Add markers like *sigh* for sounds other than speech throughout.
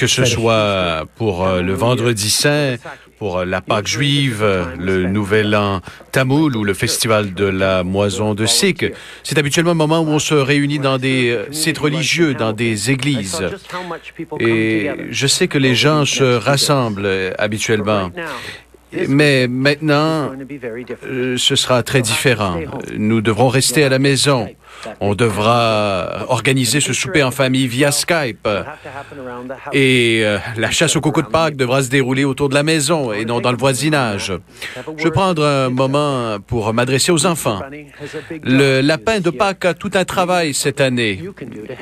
Que ce soit pour euh, le vendredi saint, pour euh, la Pâque juive, le Nouvel An tamoul ou le Festival de la moisson de Sikh, c'est habituellement un moment où on se réunit dans des euh, sites religieux, dans des églises. Et je sais que les gens se rassemblent habituellement. Mais maintenant, ce sera très différent. Nous devrons rester à la maison. On devra organiser ce souper en famille via Skype. Et euh, la chasse au coco de Pâques devra se dérouler autour de la maison et non dans le voisinage. Je vais prendre un moment pour m'adresser aux enfants. Le lapin de Pâques a tout un travail cette année.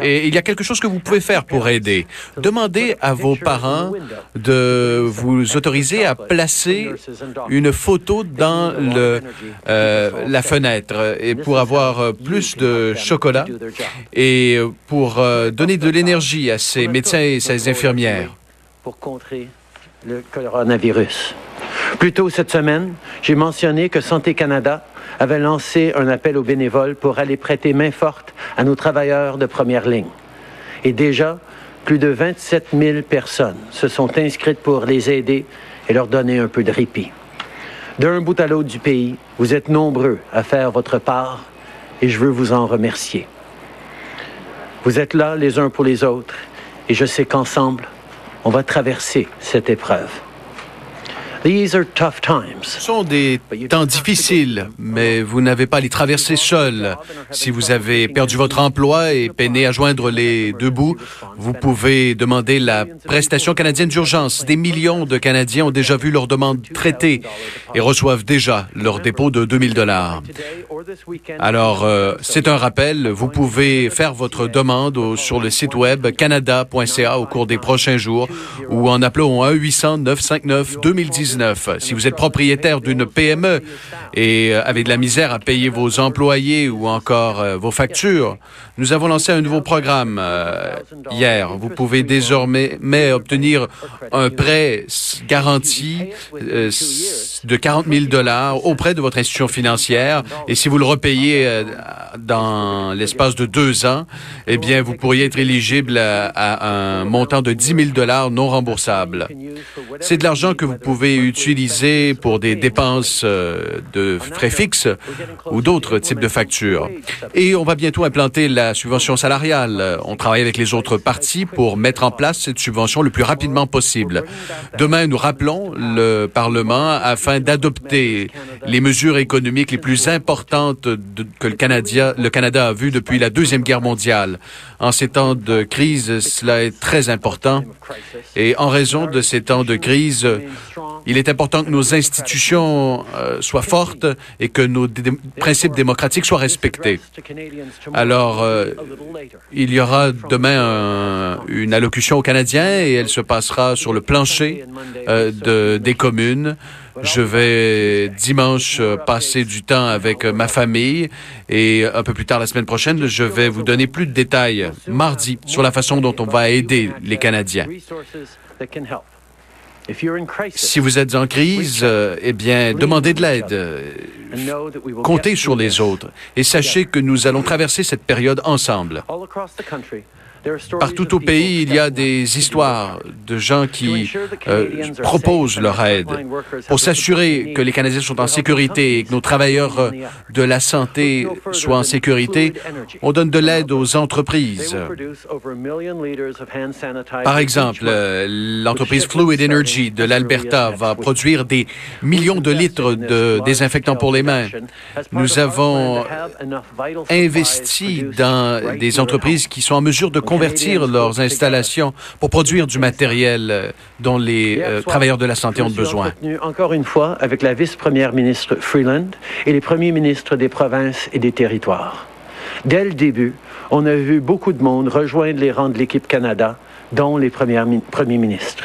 Et il y a quelque chose que vous pouvez faire pour aider. Demandez à vos parents de vous autoriser à placer une photo dans euh, la fenêtre et pour avoir plus de chocolat et euh, pour euh, donner de l'énergie à ces médecins et ces infirmières. Pour contrer le coronavirus. Plus tôt cette semaine, j'ai mentionné que Santé Canada avait lancé un appel aux bénévoles pour aller prêter main forte à nos travailleurs de première ligne. Et déjà, plus de 27 000 personnes se sont inscrites pour les aider et leur donner un peu de répit. D'un bout à l'autre du pays, vous êtes nombreux à faire votre part et je veux vous en remercier. Vous êtes là les uns pour les autres et je sais qu'ensemble, on va traverser cette épreuve. Ce sont des temps difficiles, mais vous n'avez pas à les traverser seul. Si vous avez perdu votre emploi et peiné à joindre les deux bouts, vous pouvez demander la prestation canadienne d'urgence. Des millions de Canadiens ont déjà vu leur demande traitée et reçoivent déjà leur dépôt de 2000 dollars. Alors, euh, c'est un rappel. Vous pouvez faire votre demande sur le site web canada.ca au cours des prochains jours ou en appelant au 1-800-959-2019 si vous êtes propriétaire d'une PME et euh, avez de la misère à payer vos employés ou encore euh, vos factures, nous avons lancé un nouveau programme euh, hier. Vous pouvez désormais mais obtenir un prêt garanti de 40 000 dollars auprès de votre institution financière. Et si vous le repayez dans l'espace de deux ans, eh bien, vous pourriez être éligible à, un montant de 10 000 dollars non remboursable. C'est de l'argent que vous pouvez utiliser pour des dépenses euh, de frais fixes ou d'autres types de factures. Et on va bientôt implanter la subvention salariale. On travaille avec les autres partis pour mettre en place cette subvention le plus rapidement possible. Demain, nous rappelons le Parlement afin d'adopter les mesures économiques les plus importantes que le, Canada, le Canada a vues depuis la Deuxième Guerre mondiale. En ces temps de crise, cela est très important. Et en raison de ces temps de crise, il est important que nos institutions euh, soient fortes et que nos principes démocratiques soient respectés. Alors, euh, il y aura demain une allocution aux Canadiens et elle se passera sur le plancher euh, de, des communes. Je vais dimanche passer du temps avec ma famille et un peu plus tard la semaine prochaine, je vais vous donner plus de détails mardi sur la façon dont on va aider les Canadiens. Si vous êtes en crise, euh, eh bien, demandez de l'aide. Comptez sur les autres et sachez que nous allons traverser cette période ensemble. Partout au pays, il y a des histoires de gens qui euh, proposent leur aide pour s'assurer que les Canadiens sont en sécurité et que nos travailleurs euh, de la santé soient en sécurité. On donne de l'aide aux entreprises. Par exemple, euh, l'entreprise Fluid Energy de l'Alberta va produire des millions de litres de désinfectants pour les mains. Nous avons investi dans des entreprises qui sont en mesure de convertir leurs installations pour produire du matériel euh, dont les euh, travailleurs de la santé ont besoin. Encore une fois avec la vice-première ministre Freeland et les premiers ministres des provinces et des territoires. Dès le début, on a vu beaucoup de monde rejoindre les rangs de l'équipe Canada, dont les premiers ministres.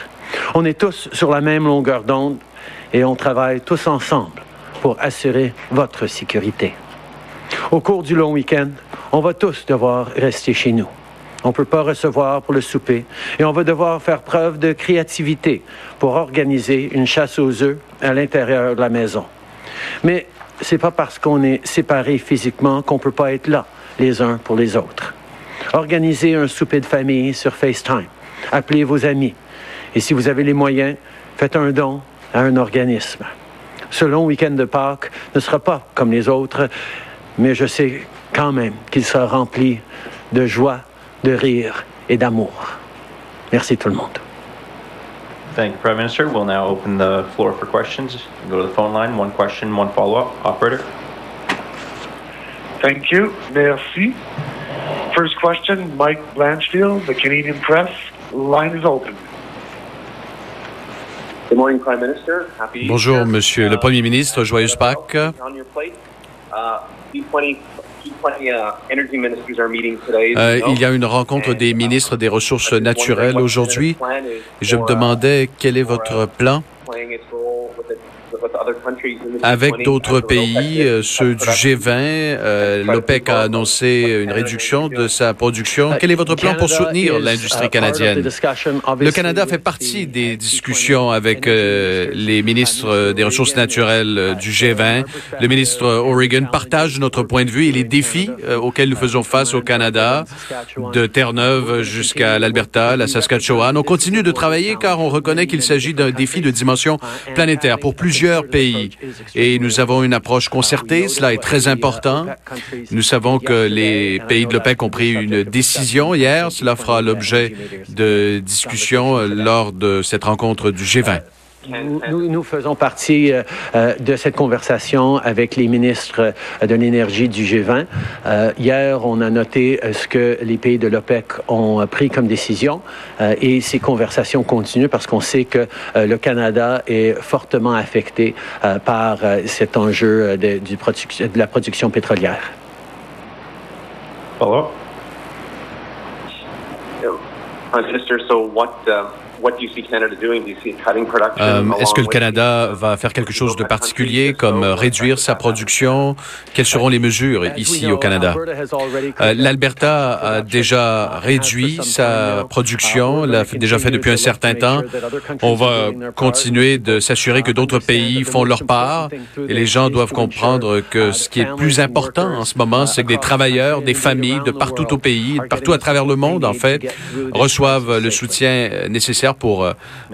On est tous sur la même longueur d'onde et on travaille tous ensemble pour assurer votre sécurité. Au cours du long week-end, on va tous devoir rester chez nous. On ne peut pas recevoir pour le souper et on va devoir faire preuve de créativité pour organiser une chasse aux œufs à l'intérieur de la maison. Mais c'est pas parce qu'on est séparés physiquement qu'on peut pas être là les uns pour les autres. Organisez un souper de famille sur FaceTime. Appelez vos amis. Et si vous avez les moyens, faites un don à un organisme. Ce long week-end de Pâques ne sera pas comme les autres, mais je sais quand même qu'il sera rempli de joie, de rire et d'amour. Merci tout le monde. Thank you, Prime Minister. We'll now open the floor for questions. Go to the phone line. One question, one follow-up. Operator. Thank you. Merci. First question, Mike Blanchfield, the Canadian Press. Line is open. Good morning, Prime Minister. Happy Bonjour. Monsieur le Uh, Premier ministre. Joyeuse Pâques. On your plate. G20, G20 energy ministers are meeting today. Euh, you know? il y a une rencontre des uh, ministres des Ressources naturelles aujourd'hui. je me uh, demandais quel est votre uh, plan avec G20 d'autres pays, euh, ceux du production. G20. Euh, L'OPEC a annoncé une réduction de sa production. Quel est votre plan pour soutenir l'industrie canadienne? Le Canada fait partie des discussions avec euh, les ministres des Ressources naturelles du G20. Le ministre Oregon partage notre point de vue et les défis auxquels nous faisons face au Canada, de Terre-Neuve jusqu'à l'Alberta, la Saskatchewan. On continue de travailler car on reconnaît qu'il s'agit d'un défi de dimension planétaire pour plusieurs pays. Et nous avons une approche concertée. Cela est très important. Nous savons que les pays de l'OPEC ont pris une décision hier. Cela fera l'objet de discussions lors de cette rencontre du G20. Nous, faisons partie euh, euh, de cette conversation avec les ministres euh, de l'énergie du G20. Euh, hier, on a noté ce que les pays de l'OPEC ont pris comme décision euh, et ces conversations continuent parce qu'on sait que euh, le Canada est fortement affecté euh, par cet enjeu de, du produc- de la production pétrolière. Follow-up. Prime Minister, so what, uh, Euh, Est-ce que le Canada va faire quelque chose de particulier, comme that réduire sa production? Quelles seront les mesures ici au Canada? Euh, L'Alberta a déjà réduit sa production, l'a déjà fait depuis un certain temps. On va continuer de s'assurer que d'autres pays font leur part et les gens doivent comprendre que ce qui est le plus important en ce moment, c'est que des travailleurs, des familles de partout au pays, partout à travers le monde, en fait, reçoivent le soutien euh, pour euh,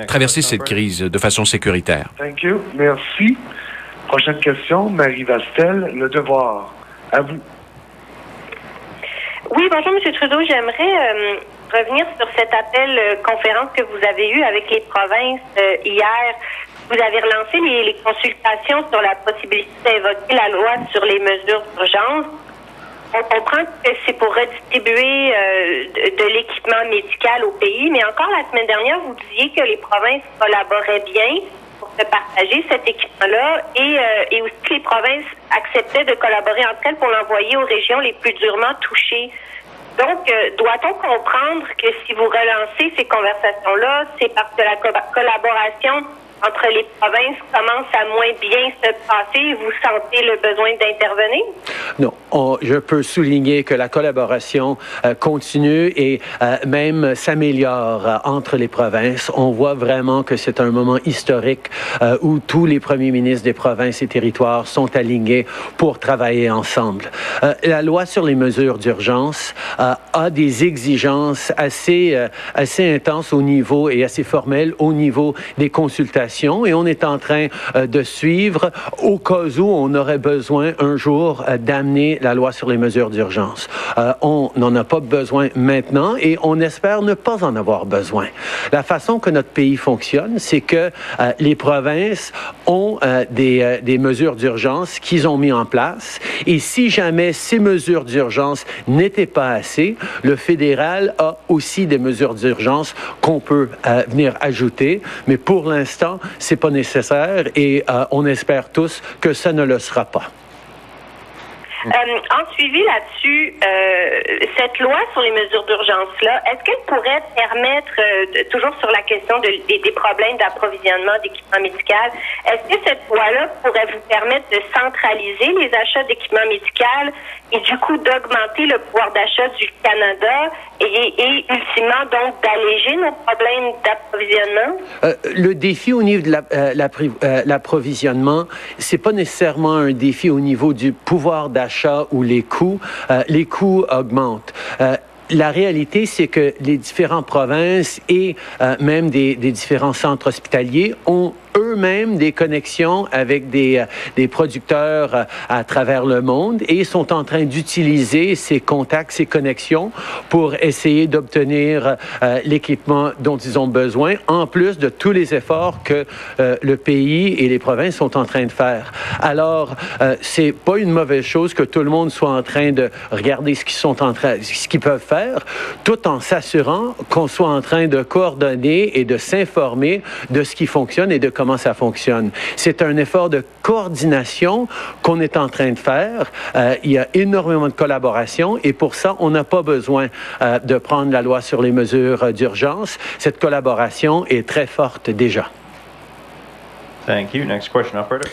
traverser cette crise de façon sécuritaire. Thank you. Merci. Prochaine question, Marie Vastel, Le Devoir. À vous. Oui, bonjour, M. Trudeau. J'aimerais euh, revenir sur cet appel euh, conférence que vous avez eu avec les provinces euh, hier. Vous avez relancé les, les consultations sur la possibilité d'invoquer la loi sur les mesures d'urgence. On comprend que c'est pour redistribuer euh, de, l'équipement médical au pays, mais encore la semaine dernière, vous disiez que les provinces collaboraient bien pour se partager cet équipement-là et, euh, et aussi que les provinces acceptaient de collaborer entre elles pour l'envoyer aux régions les plus durement touchées. Donc, euh, doit-on comprendre que si vous relancez ces conversations-là, c'est parce que la co- collaboration entre les provinces commence à moins bien se passer vous sentez le besoin d'intervenir? Non, on- je peux souligner que la collaboration euh, continue et euh, même s'améliore euh, entre les provinces. On voit vraiment que c'est un moment historique où tous les premiers ministres des provinces et territoires sont alignés pour travailler ensemble. La loi sur les mesures d'urgence a des exigences assez, assez intenses au niveau et assez formelles au niveau des consultations et on est en train euh, de suivre au cas où on aurait besoin un jour euh, d'amener la loi sur les mesures d'urgence. Euh, on n'en a pas besoin maintenant et on espère ne pas en avoir besoin. La façon que notre pays fonctionne, c'est que les provinces ont des, des mesures d'urgence qu'ils ont mis en place et si jamais ces mesures d'urgence n'étaient pas assez, le fédéral a aussi des mesures d'urgence qu'on peut venir ajouter, mais pour l'instant, c'est pas nécessaire et euh, on espère tous que ça ne le sera pas. Euh, en suivi là-dessus, euh, cette loi sur les mesures d'urgence-là, est-ce qu'elle pourrait permettre, euh, toujours sur la question de- des, problèmes d'approvisionnement d'équipements médicaux, est-ce que cette loi-là pourrait vous permettre de centraliser les achats d'équipements médicaux et du coup d'augmenter le pouvoir d'achat du Canada et, ultimement donc d'alléger nos problèmes d'approvisionnement? Euh, le défi au niveau de la- euh, la l'approvisionnement, c'est pas nécessairement un défi au niveau du pouvoir d'achat ou les coûts. Euh, les coûts augmentent. Euh, la réalité, c'est que les différentes provinces et euh, même des, des différents centres hospitaliers ont eux-mêmes des connexions avec des, euh, des producteurs euh, à travers le monde et sont en train d'utiliser ces contacts, ces connexions pour essayer d'obtenir euh, l'équipement dont ils ont besoin, en plus de tous les efforts que le pays et les provinces sont en train de faire. Alors, c'est pas une mauvaise chose que tout le monde soit en train de regarder ce qu'ils sont en train, ce qu'ils peuvent faire, tout en s'assurant qu'on soit en train de coordonner et de s'informer de ce qui fonctionne et de comment ça fonctionne. C'est un effort de coordination qu'on est en train de faire. Euh, il y a énormément de collaboration et pour ça, on n'a pas besoin euh, de prendre la loi sur les mesures euh, d'urgence. Cette collaboration est très forte déjà. Thank you. Next question, operator.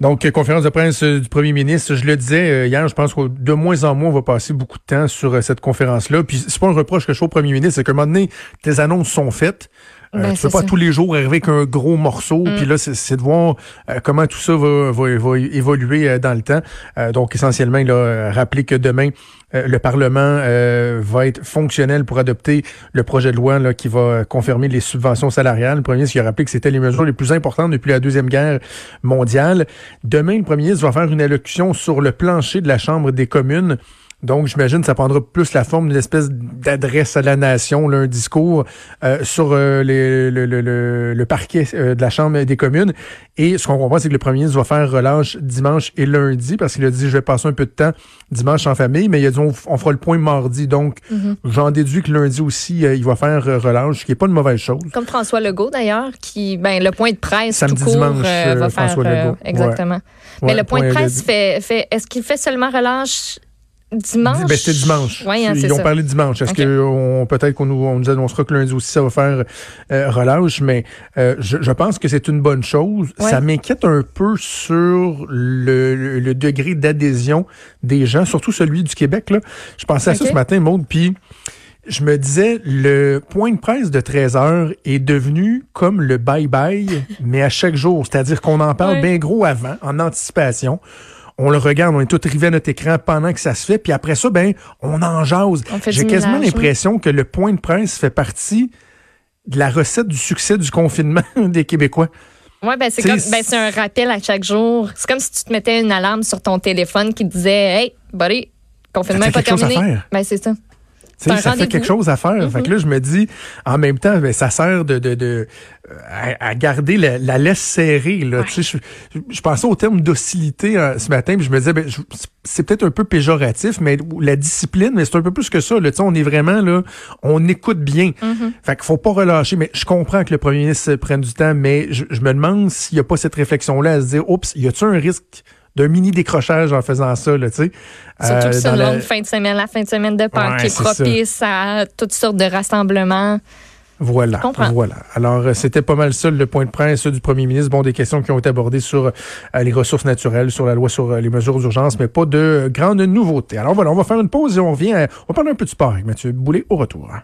Donc, conférence de presse du premier ministre, je le disais hier, je pense que de moins en moins, on va passer beaucoup de temps sur cette conférence-là. Puis, c'est pas un reproche que je fais au premier ministre, c'est qu'à un moment donné, tes annonces sont faites. Euh, Ben, tu peux pas ça. tous les jours arriver avec un gros morceau, Mm. puis là, c'est- c'est de voir euh, comment tout ça va, va, va évoluer euh, dans le temps. Euh, donc, essentiellement, il a rappelé que demain, euh, le Parlement euh, va être fonctionnel pour adopter le projet de loi là, qui va confirmer les subventions salariales. Le premier ministre a rappelé que c'était les mesures les plus importantes depuis la Deuxième Guerre mondiale. Demain, le premier ministre va faire une allocution sur le plancher de la Chambre des communes. Donc, j'imagine que ça prendra plus la forme d'une espèce d'adresse à la nation, là, un discours euh, sur euh, les- le, le- le- le parquet euh, de la Chambre des communes. Et ce qu'on comprend, c'est que le premier ministre va faire relâche dimanche et lundi, parce qu'il a dit, je vais passer un peu de temps dimanche en famille, mais il a dit, on, on fera le point mardi. Donc, Mhm. j'en déduis que lundi aussi, il va faire relâche, ce qui n'est pas une mauvaise chose. Comme François Legault, d'ailleurs, qui, ben, le point de presse Samedi, tout court dimanche, va faire. François euh, Legault. exactement. Ouais. Mais Ouais, le point de point presse de- fait, fait est-ce qu'il fait seulement relâche dimanche? Ben, c'était dimanche. Oui, hein, Ils ont ça. parlé dimanche. Est-ce Ok. que on, peut-être qu'on nous, on nous annoncera que lundi aussi ça va faire euh, relâche, mais euh, je, je pense que c'est une bonne chose. Ouais. Ça m'inquiète un peu sur le, le- le degré d'adhésion des gens, surtout celui du Québec. Là. Je pensais à ça ce matin, Maud, puis je me disais, le point de presse de 13 heures est devenu comme le bye-bye, *laughs* mais à chaque jour. C'est-à-dire qu'on en parle Ouais. bien gros avant, en anticipation. On le regarde, on est tous rivés à notre écran pendant que ça se fait, puis après ça, ben, on en jase. J'ai quasiment l'impression que le point de presse fait partie de la recette du succès du confinement *laughs* des Québécois. Ouais, ben c'est comme ben c'est un rappel à chaque jour. C'est comme si tu te mettais une alarme sur ton téléphone qui disait Hey, buddy, confinement n'est pas terminé. Ben c'est ça. Tu sais, un ça fait quelque chose à faire. Fait que là, je me dis, en même temps, ben, ça sert de, de, de euh, à, à garder la, la laisse serrée. Là. Tu sais, Je, je pensais au terme docilité euh, ce matin, puis je me disais, ben, je- c'est peut-être un peu péjoratif, mais la discipline, mais c'est un peu plus que ça. Là. Tu sais, On est vraiment là, on écoute bien. Fait qu'il faut pas relâcher. Mais je comprends que le premier ministre prenne du temps, mais je, je me demande s'il n'y a pas cette réflexion-là à se dire, oups, y a-tu un risque d'un mini décrochage en faisant ça, là, tu sais? Surtout Euh, que c'est une la- longue fin de semaine, la fin de semaine de Pâques Ouais, qui est ça. propice à toutes sortes de rassemblements. Voilà, voilà. Alors, euh, c'était pas mal ça le point de presse du premier ministre. Bon, des questions qui ont été abordées sur euh, les ressources naturelles, sur la loi sur euh, les mesures d'urgence, mais pas de euh, grandes nouveautés. Alors voilà, on va faire une pause et on revient. à- on va parler un peu de sport avec Mathieu Boulet au retour. hein.